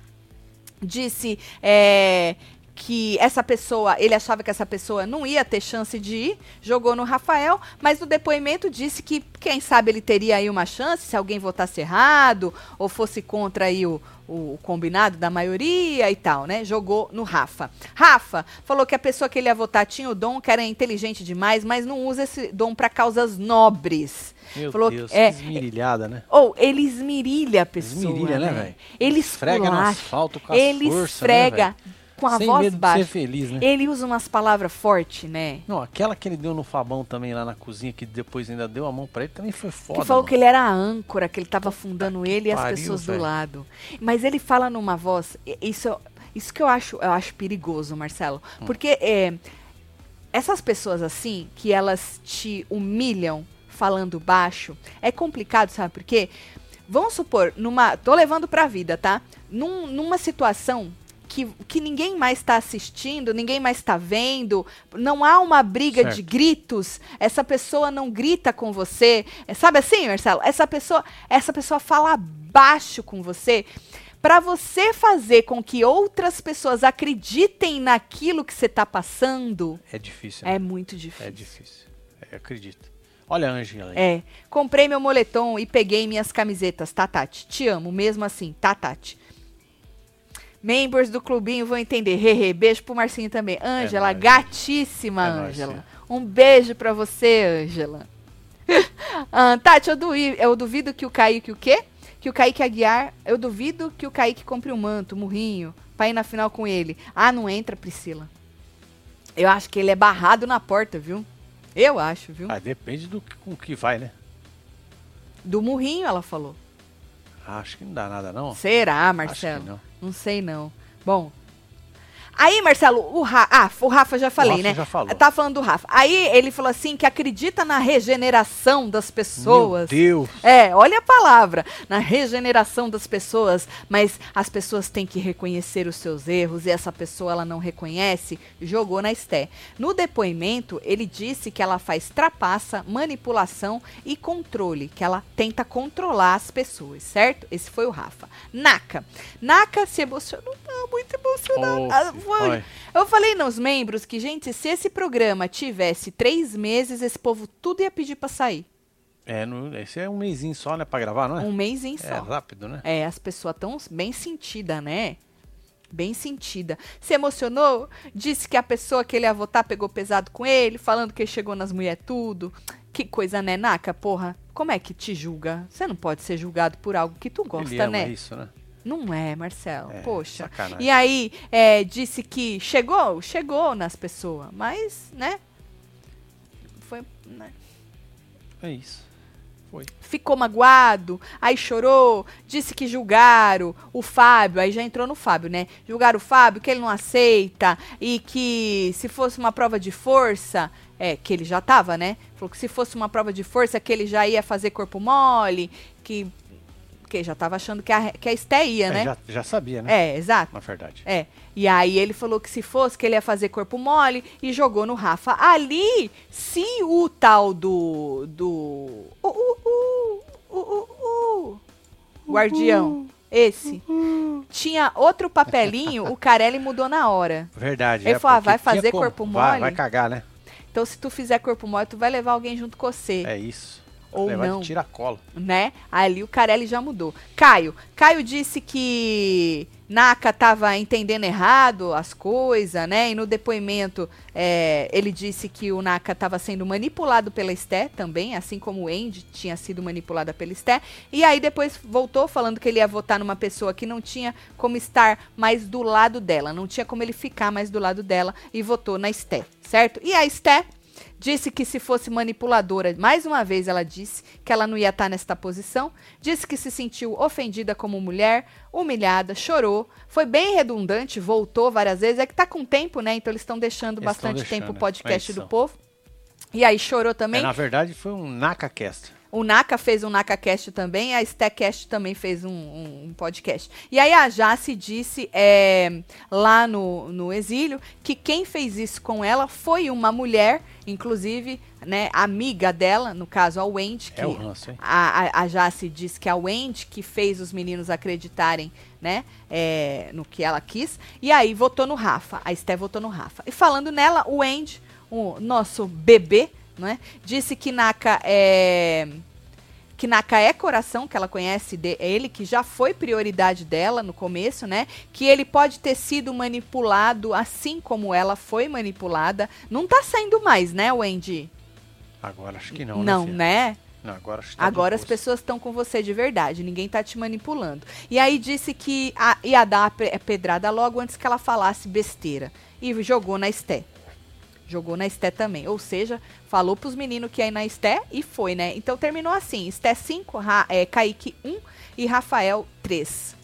disse é, que essa pessoa, ele achava que essa pessoa não ia ter chance de ir, jogou no Rafael, mas no depoimento disse que quem sabe ele teria aí uma chance se alguém votasse errado ou fosse contra aí o, o combinado da maioria e tal, né? Jogou no Rafa. Rafa falou que a pessoa que ele ia votar tinha o dom, que era inteligente demais, mas não usa esse dom para causas nobres. Meu Falou Deus, que- é, esmirilhada, né? Ou ele esmirilha a pessoa. Esmirilha, né, né? velho? Ele Esfrega no asfalto com Ele forças, esfrega né, com a Sem voz medo de baixa. ser feliz, né? Ele usa umas palavras fortes, né? Não, aquela que ele deu no Fabão também lá na cozinha, que depois ainda deu a mão pra ele, também foi foda. que falou mano. que ele era a âncora, que ele tava afundando ele e as pariu, pessoas do velho. lado. Mas ele fala numa voz. Isso, isso que eu acho, eu acho perigoso, Marcelo. Hum. Porque é, essas pessoas assim, que elas te humilham falando baixo, é complicado, sabe por quê? Vamos supor, numa. Tô levando pra vida, tá? Num- numa situação que, que ninguém mais está assistindo, ninguém mais está vendo, não há uma briga de Certo. gritos, essa pessoa não grita com você. É, sabe assim, Marcelo? Essa pessoa, essa pessoa fala baixo com você. Para você fazer com que outras pessoas acreditem naquilo que você está passando, É difícil. né? é muito difícil. É difícil. É, acredito. Olha a Ângela aí. É. Comprei meu moletom e peguei minhas camisetas. Tá, Tati. Te amo, mesmo assim. Tá, Tati. Membros do clubinho vão entender. Hehe. Beijo pro Marcinho também. Ângela, gatíssima, É nóis, Ângela. tia. um beijo pra você, Ângela. Ah, Tati, eu duvido, eu duvido que o Kaique o quê? Que o Kaique Aguiar, eu duvido que o Kaique compre um manto, um murrinho, pra ir na final com ele. Ah, não entra, Priscila. Eu acho que ele é barrado na porta, viu? Eu acho, viu? Ah, depende do que, com que vai, né? Do murrinho, ela falou. Ah, acho que não dá nada, não. Será, Marcelo? não. Não sei, não. Bom. Aí, Marcelo, o Rafa. Ah, o Rafa já falei, Rafa né? já falou. Tá falando do Rafa. Aí ele falou assim que acredita na regeneração das pessoas. Meu Deus. É, olha a palavra, na regeneração das pessoas, mas as pessoas têm que reconhecer os seus erros e essa pessoa ela não reconhece, jogou na Esté. No depoimento, ele disse que ela faz trapaça, manipulação e controle, que ela tenta controlar as pessoas, certo? Esse foi o Rafa. Naka. Naka se emocionou, tá muito emocionada. Oh, Foi. Eu falei nos membros que, gente, se esse programa tivesse três meses, esse povo tudo ia pedir pra sair. É, no, esse é um mêsinho só, né? Pra gravar, não é? Um mêsinho É só. rápido, né? É, as pessoas tão bem sentidas, né? Bem sentida. Se emocionou? Disse que a pessoa que ele ia votar pegou pesado com ele, falando que ele chegou nas mulheres tudo. Que coisa, né, Naka? Porra, como é que te julga? Você não pode ser julgado por algo que tu gosta, Ele ama né? isso, né? Não é, Marcelo. É, Poxa. sacanagem. E aí, é, disse que chegou, chegou nas pessoas, mas, né? Foi, né? É isso. Foi. ficou magoado, aí chorou, disse que julgaram o Fábio, aí já entrou no Fábio, né? Julgaram o Fábio, que ele não aceita e que se fosse uma prova de força, é, que ele já tava, né? Falou que se fosse uma prova de força, que ele já ia fazer corpo mole, que, que já tava achando que a, que a Esté ia, É, né? já, já sabia, né? É, exato. Na verdade. É. E aí ele falou que se fosse, que ele ia fazer corpo mole e jogou no Rafa. Ali, se o tal do. do. Uh, uh, uh, uh, uh, guardião, esse, tinha outro papelinho, o Carelli mudou na hora. Verdade. Ele é, falou, ah, porque vai fazer corpo Vai, mole? vai cagar, né? Então, se tu fizer corpo mole, tu vai levar alguém junto com você. É isso. Ou Levar não. de tira-cola. né? Ali o Carelli já mudou. Caio. Caio disse que Naka tava entendendo errado as coisas, né? E no depoimento é, ele disse que o Naka estava sendo manipulado pela Esté também, assim como o Andy tinha sido manipulada pela Esté. E aí depois voltou falando que ele ia votar numa pessoa que não tinha como estar mais do lado dela, não tinha como ele ficar mais do lado dela e votou na Esté, certo? E a Esté Disse que se fosse manipuladora, mais uma vez ela disse que ela não ia estar nesta posição. Disse que se sentiu ofendida como mulher, humilhada, chorou. Foi bem redundante, voltou várias vezes. É que tá com tempo, né? Então eles estão deixando Eles bastante deixando, tempo o né? podcast É do povo. E aí chorou também. É, na verdade, foi um NakaCast. O Naka fez um NakaCast também, a Stackcast também fez um, um- podcast. E aí a Jace disse é, lá no, no exílio que quem fez isso com ela foi uma mulher, inclusive, né, amiga dela, no caso a Wendy, que É o ranço, hein? a, a, a Jace diz que é a Wendy que fez os meninos acreditarem, né, é, no que ela quis. E aí votou no Rafa. A Esté votou no Rafa. E falando nela, o Wendy, o nosso bebê, né, disse que Naka é que Naka é coração, que ela conhece de, ele, que já foi prioridade dela no começo, né? Que ele pode ter sido manipulado assim como ela foi manipulada. Não tá saindo mais, né, Wendy? Agora acho que não, Não, né? né? Não, agora tá Agora as pessoas estão com você de verdade, ninguém tá te manipulando. E aí disse que a- ia dar a pe- pedrada logo antes que ela falasse besteira. E jogou na Esté. Jogou na Esté também. Ou seja, falou pros meninos que ia ir na Esté e foi, né? Então terminou assim: Esté 5, Ra é, Kaique 1 e Rafael 3.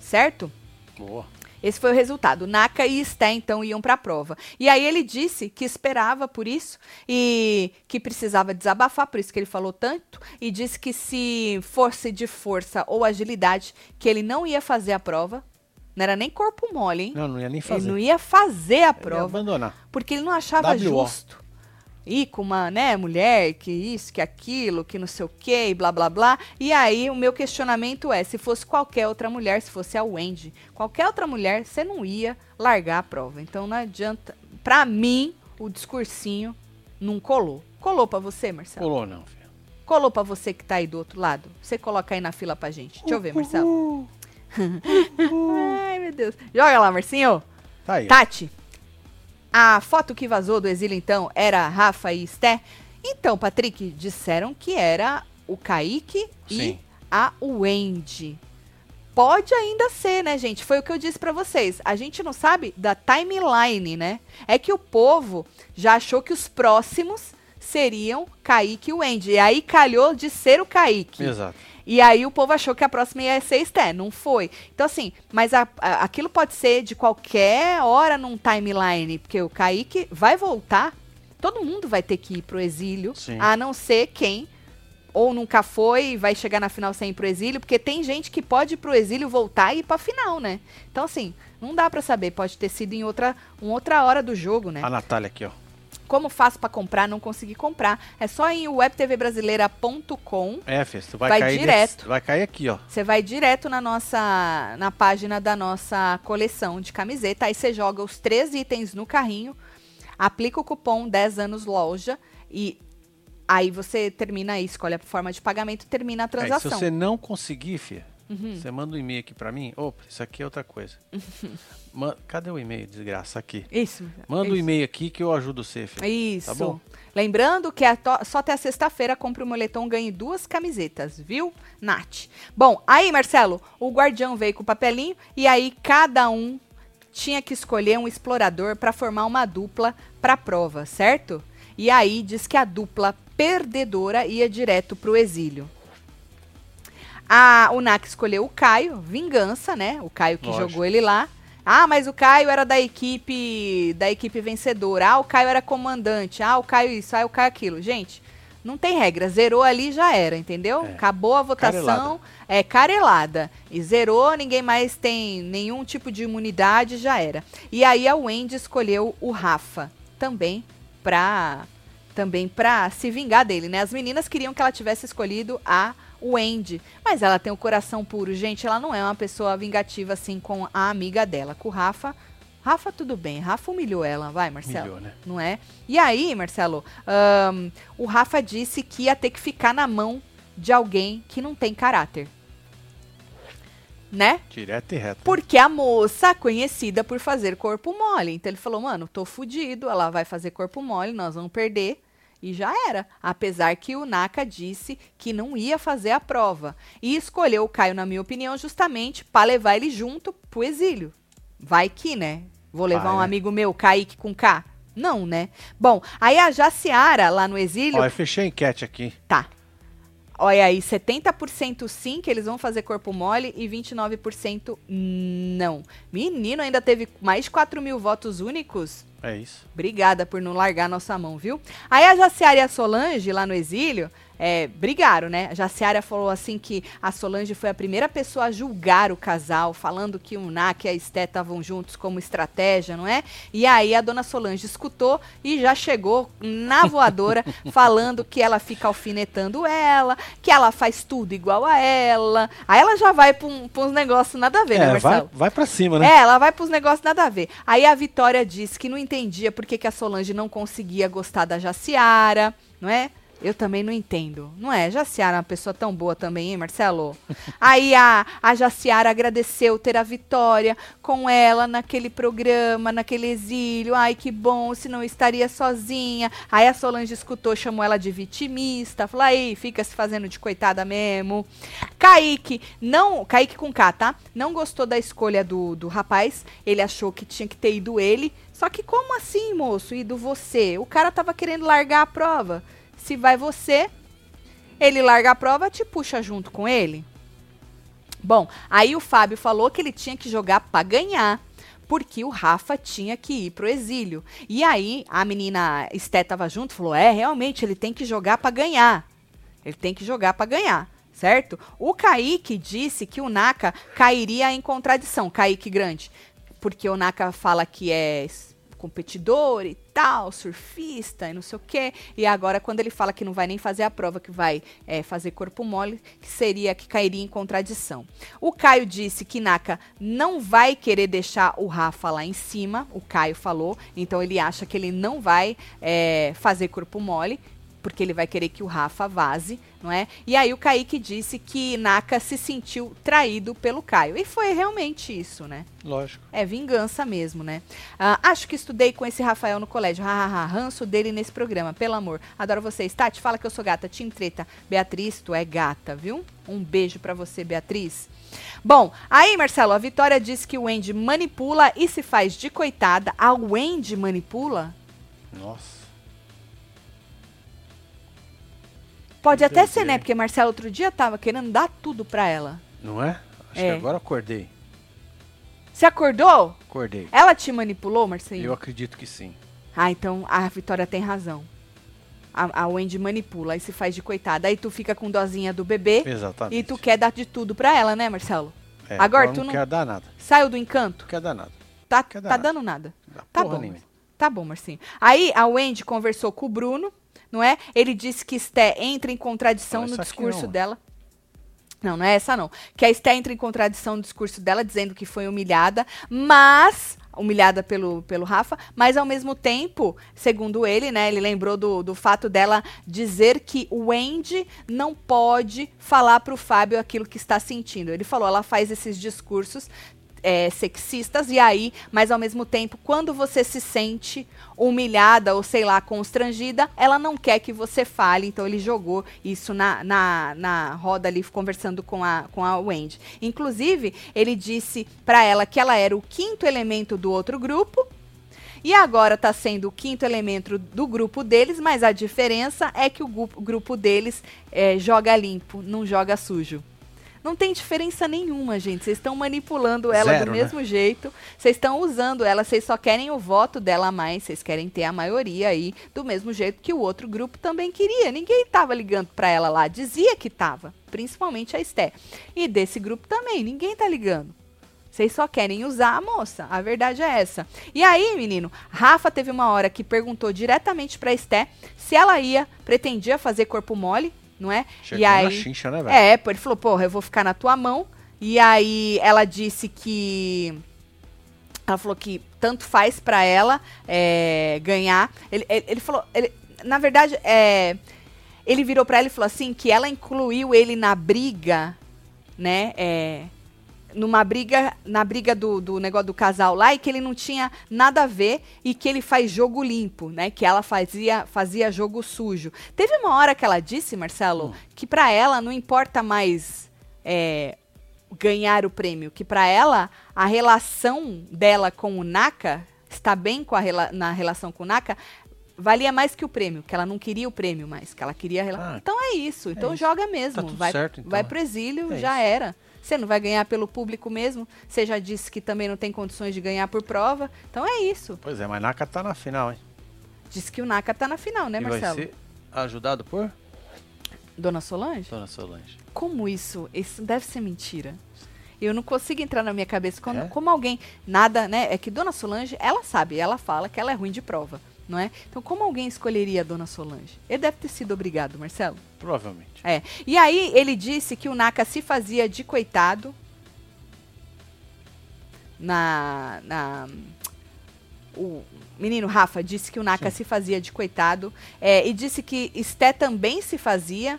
Certo? Boa. Esse foi o resultado. Naka e Sté, então, iam para a prova. E aí ele disse que esperava por isso e que precisava desabafar, por isso que ele falou tanto, e disse que se fosse de força ou agilidade, que ele não ia fazer a prova. Não era nem corpo mole, hein? Não, não ia nem Ele fazer. não ia fazer a Ele ia prova, abandonar. porque ele não achava WO. justo. Ir com uma, né, mulher, que isso, que aquilo, que não sei o quê, e blá blá blá. E aí o meu questionamento é, se fosse qualquer outra mulher, se fosse a Wendy, qualquer outra mulher, você não ia largar a prova. Então não adianta. Pra mim, o discursinho não colou. Colou pra você, Marcelo? Colou não, filho. Colou pra você que tá aí do outro lado? Você coloca aí na fila pra gente. Deixa eu ver, Marcelo. Ai, meu Deus. Joga lá, Marcinho. Tá aí. Tati, a foto que vazou do exílio, então, era Rafa e Esté? Então, Patrick, disseram que era o Kaique e Sim. a Wendy. Pode ainda ser, né, gente? Foi o que eu disse pra vocês. A gente não sabe da timeline, né? É que o povo já achou que os próximos seriam Kaique e Wendy. E aí calhou de ser o Kaique. Exato. E aí o povo achou que a próxima ia ser Esté, não foi. Então assim, mas a- a- aquilo pode ser de qualquer hora num timeline, porque o Kaique vai voltar, todo mundo vai ter que ir pro exílio, Sim. a não ser quem ou nunca foi e vai chegar na final sem ir pro exílio, porque tem gente que pode ir pro exílio, voltar e ir pra final, né? Então assim, não dá pra saber, pode ter sido em outra, uma outra hora do jogo, né? A Natália aqui, ó. Como faço pra comprar, não consegui comprar. É só em webtvbrasileira.com É, Fez, tu vai, Vai cair direto. desse- vai cair aqui, ó. Você vai direto na nossa na página da nossa coleção de camiseta, aí você joga os três itens no carrinho, aplica o cupom 10 anos loja e aí você termina aí, escolhe a forma de pagamento, termina a se transação. Uhum. você não conseguir, filha, você manda um e-mail aqui pra mim. Opa, isso aqui é outra coisa. Cadê o e-mail, desgraça? Aqui. Isso. Manda isso. um e-mail aqui que eu ajudo você, filha. Isso. Tá bom? Lembrando que é to- só até sexta-feira compre o moletom, ganhe duas camisetas, viu, Nath? Bom, aí, Marcelo, o guardião veio com o papelinho e aí cada um tinha que escolher um explorador para formar uma dupla para a prova, certo? E aí diz que a dupla perdedora ia direto pro exílio. A, o NAC escolheu o Caio, vingança, né? O Caio que Lógico. jogou ele lá. Ah, mas o Caio era da equipe da equipe vencedora. Ah, o Caio era comandante. Ah, o Caio isso, ah, o Caio aquilo. Gente, não tem regra. Zerou ali já era, entendeu? É. Acabou a votação. Carelada. É carelada. E zerou, ninguém mais tem nenhum tipo de imunidade, já era. E aí a Wendy escolheu o Rafa também pra também pra se vingar dele, né? As meninas queriam que ela tivesse escolhido a Wendy, mas ela tem o coração puro, gente, ela não é uma pessoa vingativa assim com a amiga dela, com o Rafa. Rafa tudo bem, Rafa humilhou ela, vai, Marcelo Humilhou, né? não é? E aí, Marcelo, ahn, o Rafa disse que ia ter que ficar na mão de alguém que não tem caráter. Né? Direto e reto. Porque a moça conhecida por fazer corpo mole. Então ele falou, mano, tô fudido, ela vai fazer corpo mole, nós vamos perder. E já era. Apesar que o Naka disse que não ia fazer a prova. E escolheu o Caio, na minha opinião, justamente para levar ele junto pro exílio. Vai que, né? Vou levar Vai, um né? amigo meu, Kaique com K? Não, né? Bom, aí a Jaciara, lá no exílio, Ó, eu fechei a enquete aqui. Tá. Olha aí, 70% sim que eles vão fazer corpo mole e 29% não. Menino, ainda teve mais de 4 mil votos únicos. É isso. Obrigada por não largar nossa mão, viu? Aí a Jaciara e a Solange, lá no exílio, é, brigaram, né? A Jaciara falou assim que a Solange foi a primeira pessoa a julgar o casal, falando que o Nak e a Esté estavam juntos como estratégia, não é? E aí a dona Solange escutou e já chegou na voadora, falando que ela fica alfinetando ela, que ela faz tudo igual a ela. Aí ela já vai pra, um, pra uns negócios nada a ver, né, É, Marcelo? vai, vai pra cima, né? É, ela vai pros negócios nada a ver. Aí a Vitória disse que não entendia por que, que a Solange não conseguia gostar da Jaciara, não é? Eu também não entendo. Não é? Jaciara é uma pessoa tão boa também, hein, Marcelo? Aí a, a Jaciara agradeceu ter a Vitória com ela naquele programa, naquele exílio. Ai, que bom, se não estaria sozinha. Aí a Solange escutou, chamou ela de vitimista. Falou, aí, fica se fazendo de coitada mesmo. Kaique, não. Kaique com K, tá? Não gostou da escolha do, do rapaz. Ele achou que tinha que ter ido ele. Só que como assim, moço? Ido você? O cara tava querendo largar a prova. Se vai você, ele larga a prova, te puxa junto com ele. Bom, aí o Fábio falou que ele tinha que jogar pra ganhar. Porque o Rafa tinha que ir pro exílio. E aí a menina Esté tava junto falou: é, realmente, ele tem que jogar pra ganhar. Ele tem que jogar pra ganhar, certo? O Kaique disse que o Naka cairia em contradição, Kaique Grande. Porque o Naka fala que é competidor e tal, surfista e não sei o quê. E agora, quando ele fala que não vai nem fazer a prova, que vai é, fazer corpo mole, que seria que cairia em contradição. O Caio disse que Naka não vai querer deixar o Rafa lá em cima. O Caio falou. Então ele acha que ele não vai é, fazer corpo mole. Porque ele vai querer que o Rafa vaze, não é? E aí o Kaique disse que Naka se sentiu traído pelo Caio. E foi realmente isso, né? Lógico. É vingança mesmo, né? Ah, acho que estudei com esse Rafael no colégio. Hahaha, ranço dele nesse programa, pelo amor. Adoro vocês. Tati, fala que eu sou gata. Tim Treta. Beatriz, tu é gata, viu? Um beijo para você, Beatriz. Bom, aí, Marcelo, a Vitória disse que o Wendy manipula e se faz de coitada. A Wendy manipula? Nossa. Pode até ser, né? Porque Marcelo outro dia tava querendo dar tudo pra ela. Não é? Acho É. que agora acordei. Você acordou? Acordei. Ela te manipulou, Marcelinho? Eu acredito que sim. Ah, então a Vitória tem razão. A, a Wendy manipula e se faz de coitada. Aí tu fica com dozinha do bebê Exatamente. e tu quer dar de tudo pra ela, né, Marcelo? É, Agora tu não- quer dar nada. Saiu do encanto? Não quer dar nada. Tá, Quer dar tá nada. dando nada. Dá Tá porra bom. nenhuma. Tá bom, Marcinho. Aí a Wendy conversou com o Bruno, não é? Ele disse que Esté entra em contradição Não, no discurso não. dela. Não, não é essa não. Que a Esté entra em contradição no discurso dela, dizendo que foi humilhada, mas. Humilhada pelo, pelo Rafa, mas ao mesmo tempo, segundo ele, né? Ele lembrou do, do fato dela dizer que o Wendy não pode falar pro Fábio aquilo que está sentindo. Ele falou, ela faz esses discursos é, sexistas, e aí, mas ao mesmo tempo, quando você se sente humilhada ou sei lá, constrangida, ela não quer que você fale, então ele jogou isso na, na, na roda ali, conversando com a, com a Wendy. Inclusive, ele disse pra ela que ela era o quinto elemento do outro grupo. E agora tá sendo o quinto elemento do grupo deles, mas a diferença é que o grupo deles é, joga limpo, não joga sujo. Não tem diferença nenhuma, gente. Vocês estão manipulando ela Zero, do né? mesmo jeito. Vocês estão usando ela, vocês só querem o voto dela a mais. Vocês querem ter a maioria aí, do mesmo jeito que o outro grupo também queria. Ninguém tava ligando pra ela lá. Dizia que tava, principalmente a Esté. E desse grupo também, ninguém tá ligando. Vocês só querem usar a moça. A verdade é essa. E aí, menino, Rafa teve uma hora que perguntou diretamente pra Esté se ela ia, pretendia fazer corpo mole, não é? Chegou e aí, na chincha, né, velho? é, ele falou, porra, eu vou ficar na tua mão. E aí ela disse que. Ela falou que tanto faz pra ela é, ganhar. Ele, ele, ele falou. ele- na verdade, é, ele virou pra ela e falou assim: que ela incluiu ele na briga, né? É, numa briga, na briga do, do negócio do casal lá, e que ele não tinha nada a ver e que ele faz jogo limpo, né? Que ela fazia, fazia jogo sujo. Teve uma hora que ela disse, Marcelo, que pra ela não importa mais é, ganhar o prêmio, que pra ela a relação dela com o Naka está bem com a rela- na relação com o Naka valia mais que o prêmio, que ela não queria o prêmio mais, que ela queria a rela- Ah, Então é isso, então isso. joga mesmo, Tá vai certo, então. vai pro exílio, É já isso. era. Você não vai ganhar pelo público mesmo, você já disse que também não tem condições de ganhar por prova. Então é isso. Pois é, mas Naka tá na final, hein? Diz que o Naka tá na final, né, e vai Marcelo? ser ajudado por Dona Solange? Dona Solange. Como isso? Isso deve ser mentira. Eu não consigo entrar na minha cabeça quando, É? como alguém nada, né? É que Dona Solange, ela sabe, ela fala que ela é ruim de prova, não é? Então como alguém escolheria a Dona Solange? Ele deve ter sido obrigado, Marcelo. Provavelmente. É. E aí ele disse que o Naka se fazia de coitado na na o menino Rafa disse que o Naka se fazia de coitado é, e disse que Esté também se fazia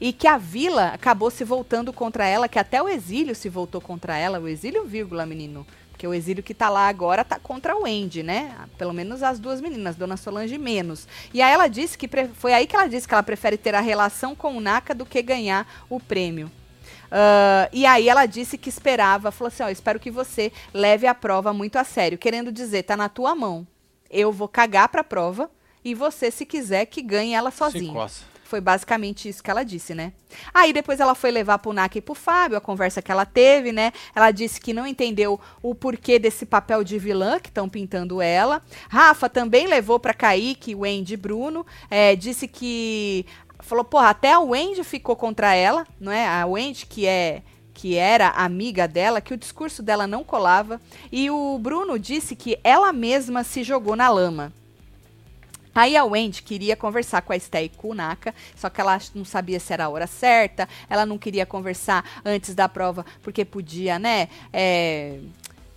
e que a vila acabou se voltando contra ela, que até o exílio se voltou contra ela, o exílio, vírgula, menino. Porque o exílio que tá lá agora tá contra o Andy, né? Pelo menos as duas meninas, Dona Solange menos. E aí ela disse que foi aí que ela disse que ela prefere ter a relação com o Naka do que ganhar o prêmio. Ah, e aí ela disse que esperava, falou assim, ó, espero que você leve a prova muito a sério, querendo dizer, tá na tua mão. Eu vou cagar pra prova e você, se quiser, que ganhe ela Se sozinha. coça. Foi basicamente isso que ela disse, né? Aí depois ela foi levar pro Naka e pro Fábio a conversa que ela teve, né? Ela disse que não entendeu o porquê desse papel de vilã que estão pintando ela. Rafa também levou pra Kaique, Wendy e Bruno. é, disse que. Falou, porra, até a Wendy ficou contra ela, não é? A Wendy, que é que era amiga dela, que o discurso dela não colava. E o Bruno disse que ela mesma se jogou na lama. Aí a Wendy queria conversar com a Esté e com o Naka, só que ela não sabia se era a hora certa, ela não queria conversar antes da prova, porque podia, né, é,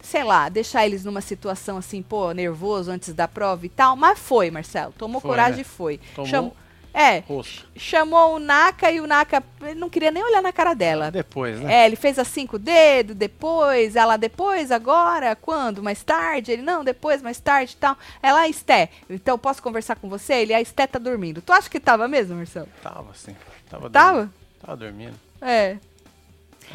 sei lá, deixar eles numa situação assim, pô, nervoso antes da prova e tal, mas foi, Marcelo, tomou Foi, coragem né? e foi. Tomou. Chamou, É, Rosto. chamou o Naka e o Naka ele não queria nem olhar na cara dela. Depois, né? É, ele fez assim com o dedo, depois, ela depois, agora, quando? Mais tarde? Ele, não, depois, mais tarde e tal. Ela, ah, Esté, então posso conversar com você? Ele, a Esté tá dormindo. Tu acha que tava mesmo, Marcelo? Tava, sim. Tava? Tava? Dormindo. Tava dormindo. É.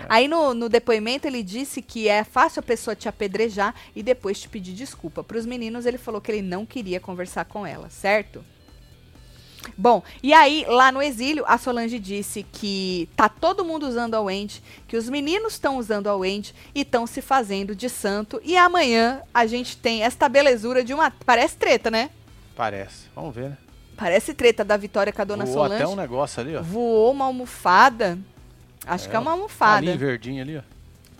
Aí no, no depoimento ele disse que é fácil a pessoa te apedrejar e depois te pedir desculpa. Para os meninos ele falou que ele não queria conversar com ela, certo? Bom, e aí lá no exílio a Solange disse que tá todo mundo usando a Wendy, que os meninos estão usando a Wendy e estão se fazendo de santo. E amanhã a gente tem esta belezura de uma. Parece treta, né? Parece. Vamos ver, né? Parece treta da Vitória com a dona Voou Solange. até um negócio ali, ó. Voou uma almofada. Acho que é uma almofada. Ali, verdinho ali, ó.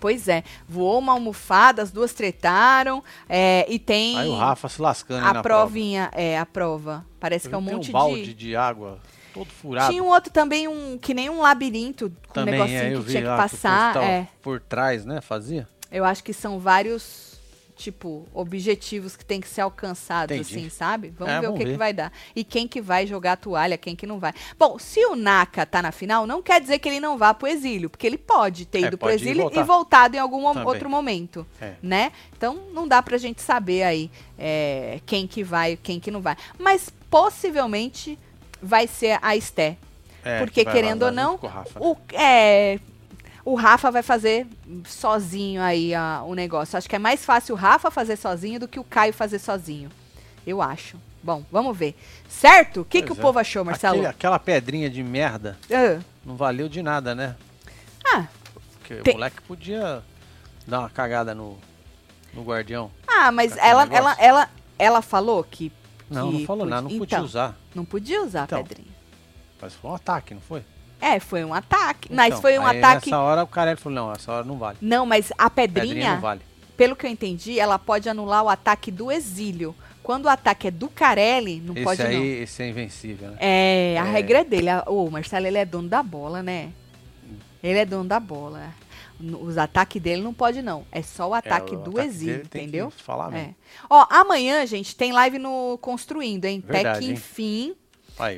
Pois é, voou uma almofada, as duas tretaram, é, e tem Aí o Rafa se lascando a provinha, é, a prova. Parece que é um monte um balde de... de... água todo furado. Tinha um outro também, um que nem um labirinto, com um Também, negocinho é, eu que vi tinha que lá passar. povo é. por trás, né? Fazia. Eu acho que são vários, tipo, objetivos que tem que ser alcançados, Entendi. assim, sabe? Vamos É, ver o vamos que, que ver. vai dar. E quem que vai jogar a toalha, quem que não vai. Bom, se o Naka tá na final, não quer dizer que ele não vá pro exílio, porque ele pode ter É, ido pro pode e exílio e voltar. voltado em algum Também. outro momento, É. né? Então não dá pra gente saber aí é, quem que vai, quem que não vai. Mas possivelmente vai ser a Esté. É, Porque, que querendo ou não, o né? O, é, o Rafa vai fazer sozinho aí a- o negócio. Acho que é mais fácil o Rafa fazer sozinho do que o Caio fazer sozinho. Eu acho. Bom, vamos ver. Certo? O que, que o é. povo achou, Marcelo? Aquele- aquela pedrinha de merda Ah, não valeu de nada, né? Ah, Porque Tem- o moleque podia dar uma cagada no, no guardião. ah, mas ela, negócio. ela, ela, ela falou que. Não, que não falou nada, não podia então, usar. Não podia usar Então. a pedrinha. Mas foi um ataque, não foi? É, foi um ataque. mas Então, foi um aí ataque. Nessa hora o cara falou: não, essa hora não vale. Não, mas a Pedrinha, pedrinha, vale. pelo que eu entendi, ela pode anular o ataque do exílio. Quando o ataque é do Carelli, não Esse pode aí, não. esse é invencível, né? É, a É. regra é dele. O Marcelo, ele é dono da bola, né? Ele é dono da bola. Os ataques dele não pode, não. É só o ataque o do ataque exílio, entendeu? falar mesmo. É. Ó, amanhã, gente, tem live no Construindo, hein? Até Verdade, que hein? enfim.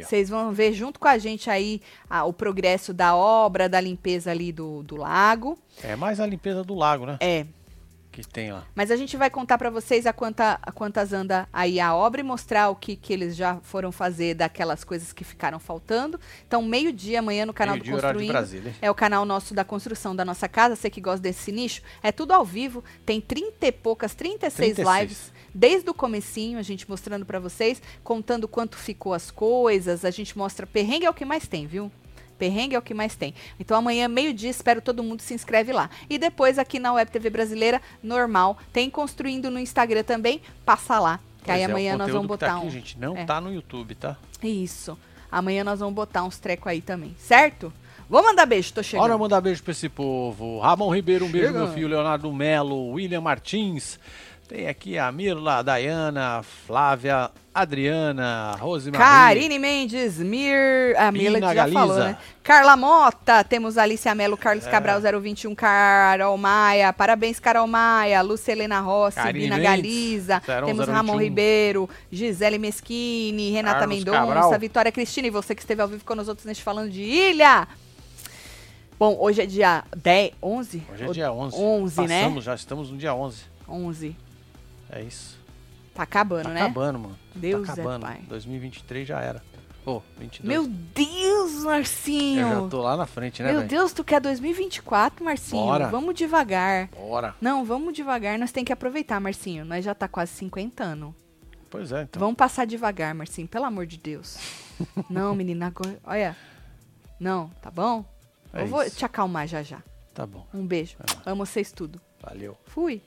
Vocês vão ver junto com a gente aí ah, o progresso da obra, da limpeza ali do, do lago. É mais a limpeza do lago, né? É, Que tem lá. Mas a gente vai contar pra vocês a, quanta, a quantas anda aí a obra e mostrar o que, que eles já foram fazer daquelas coisas que ficaram faltando. Então, meio-dia amanhã no canal do horário de Construindo. Brasília. É o canal nosso da construção da nossa casa. Você que gosta desse nicho, é tudo ao vivo. Tem 30 e poucas, 36, 36. lives desde o comecinho, a gente mostrando pra vocês, contando quanto ficou as coisas. A gente mostra perrengue é o que mais tem, viu? Perrengue é o que mais tem. Então amanhã, meio-dia, espero todo mundo se inscreve lá. E depois aqui na Web TV Brasileira, normal. Tem construindo no Instagram também, passa lá. Que aí Pois é, o amanhã nós vamos tá botar aqui, um. gente, não é. tá no YouTube, tá? Isso. Amanhã nós vamos botar uns trecos aí também, certo? Vou mandar beijo, tô chegando. Bora mandar beijo pra esse povo. Ramon Ribeiro, um beijo, Chega. meu filho. Leonardo Melo, William Martins. Tem aqui a Mirla, a Dayana, Flávia, Adriana, Rose Maria. Karine Mendes, Mir. A Mila já Galiza. falou, né? Carla Mota, temos Alicia Melo, Carlos É. Cabral 021, Carol Maia. Parabéns, Carol Maia, Lúcia Helena Rossi, Karine Bina Mendes, Galiza. 01, temos 021. Ramon Ribeiro, Gisele Meschini, Renata Carlos Mendonça, Cabral. Vitória Cristina. E você que esteve ao vivo com nós outros neste Falando de Ilha. Bom, hoje é dia 10, 11? Hoje é dia 11. 11, né? Passamos, já estamos no dia 11. 11. É isso. Tá acabando, Tá né? acabando, mano. Deus tá é acabando. pai. 2023 já era. Ô, 22. Meu Deus, Marcinho. Eu já tô lá na frente, né, Meu velho? Deus, tu quer 2024, Marcinho? Bora. Vamos devagar. Bora. Não, vamos devagar, nós tem que aproveitar, Marcinho. Nós já tá quase 50 anos. Pois é, então. Vamos passar devagar, Marcinho, pelo amor de Deus. Não, menina, agora. Olha. Não, tá bom? É Eu vou isso. te acalmar já já. Tá bom. Um beijo. Amo vocês tudo. Valeu. Fui.